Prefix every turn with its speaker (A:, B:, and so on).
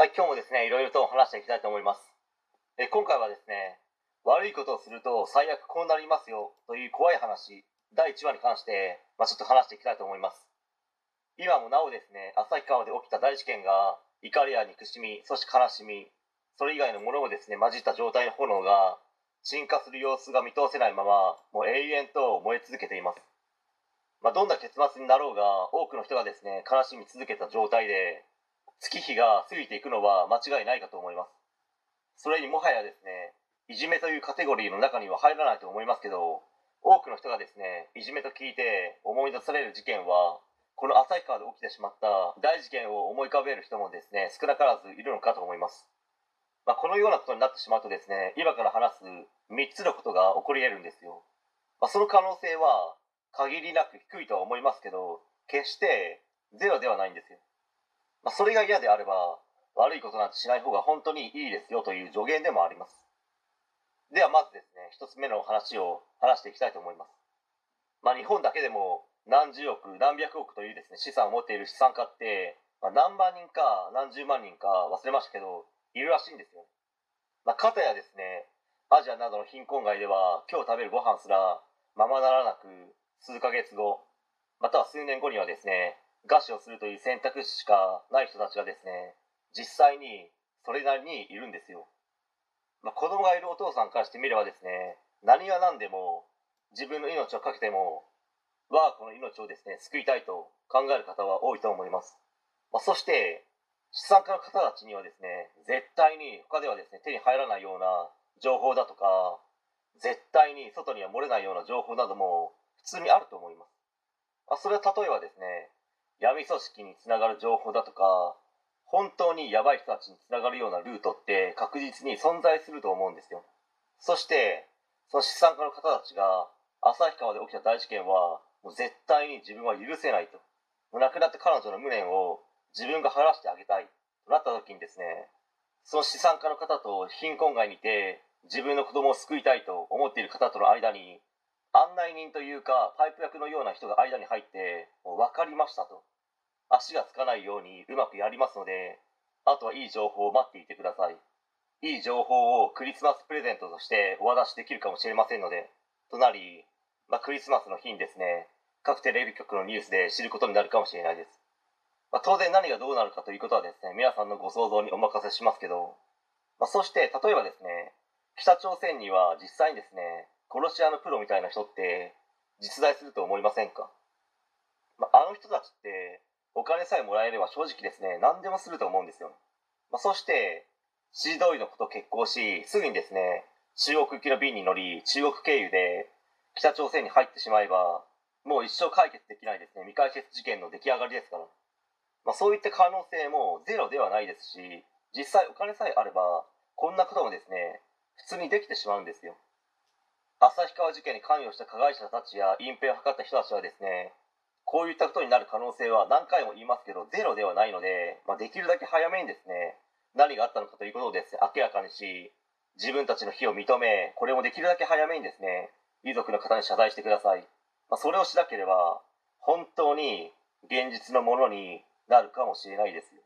A: はい、今日もですね、いろいろと話していきたいと思います。え今回はですね、悪いことをすると最悪こうなりますよという怖い話、第1話に関して、まあ、ちょっと話していきたいと思います。今もなおですね、旭川で起きた大事件が、怒りや憎しみ、そして悲しみ、それ以外のものもですね、混じった状態の炎が、鎮火する様子が見通せないまま、もう永遠と燃え続けています。まあ、どんな結末になろうが、多くの人がですね、悲しみ続けた状態で、月日が過ぎていくのは間違いないかと思います。それにもはやですね、いじめというカテゴリーの中には入らないと思いますけど、多くの人がですね、いじめと聞いて思い出される事件は、この旭川で起きてしまった大事件を思い浮かべる人もですね、少なからずいるのかと思います。まあ、このようなことになってしまうとですね、今から話す3つのことが起こり得るんですよ。まあ、その可能性は限りなく低いとは思いますけど、決してゼロではないんですよ。まあ、それが嫌であれば、悪いことなんてしない方が本当にいいですよという助言でもあります。ではまずですね、一つ目の話を話していきたいと思います。まあ、日本だけでも何十億、何百億というですね、資産を持っている資産家って、まあ、何万人か何十万人か忘れましたけど、いるらしいんですよ。まあ、かたやですね、アジアなどの貧困街では今日食べるご飯すらままならなく数ヶ月後、または数年後にはですね、餓死をするという選択肢しかない人たちがですね、実際にそれなりにいるんですよ。まあ、子供がいるお父さんからしてみればですね、何が何でも自分の命を懸けても我が子の命をですね、救いたいと考える方は多いと思います。まあ、そして、資産家の方たちにはですね、絶対に他ではですね、手に入らないような情報だとか、絶対に外には漏れないような情報なども普通にあると思います。まあ、それは例えばですね、闇組織につながる情報だとか、本当にヤバい人たちにつながるようなルートって確実に存在すると思うんですよ。そして、その資産家の方たちが、旭川で起きた大事件は、もう絶対に自分は許せないと。亡くなった彼女の無念を自分が晴らしてあげたいとなった時にですね、その資産家の方と貧困街にて自分の子供を救いたいと思っている方との間に案内人というかパイプ役のような人が間に入ってもう分かりましたと。足がつかないようにうまくやりますのであとはいい情報を待っていてください。いい情報をクリスマスプレゼントとしてお渡しできるかもしれませんのでとなり、まあ、クリスマスの日にですね各テレビ局のニュースで知ることになるかもしれないです。まあ、当然何がどうなるかということはですね、皆さんのご想像にお任せしますけど、まあ、そして例えばですね、北朝鮮には実際にですね、殺し屋のプロみたいな人って実在すると思いませんか、まあ、あの人たちってお金さえもらえれば正直ですね、何でもすると思うんですよ。まあ、そして、指導医の子と結婚し、すぐにですね、中国行きの便に乗り、中国経由で北朝鮮に入ってしまえば、もう一生解決できないですね、未解決事件の出来上がりですから。まあ、そういった可能性もゼロではないですし実際お金さえあればこんなこともですね普通にできてしまうんですよ旭川事件に関与した加害者たちや隠蔽を図った人たちはですねこういったことになる可能性は何回も言いますけどゼロではないので、まあ、できるだけ早めにですね何があったのかということをですね明らかにし自分たちの非を認めこれもできるだけ早めにですね遺族の方に謝罪してください、まあ、それをしなければ本当に現実のものになるかもしれないですよ。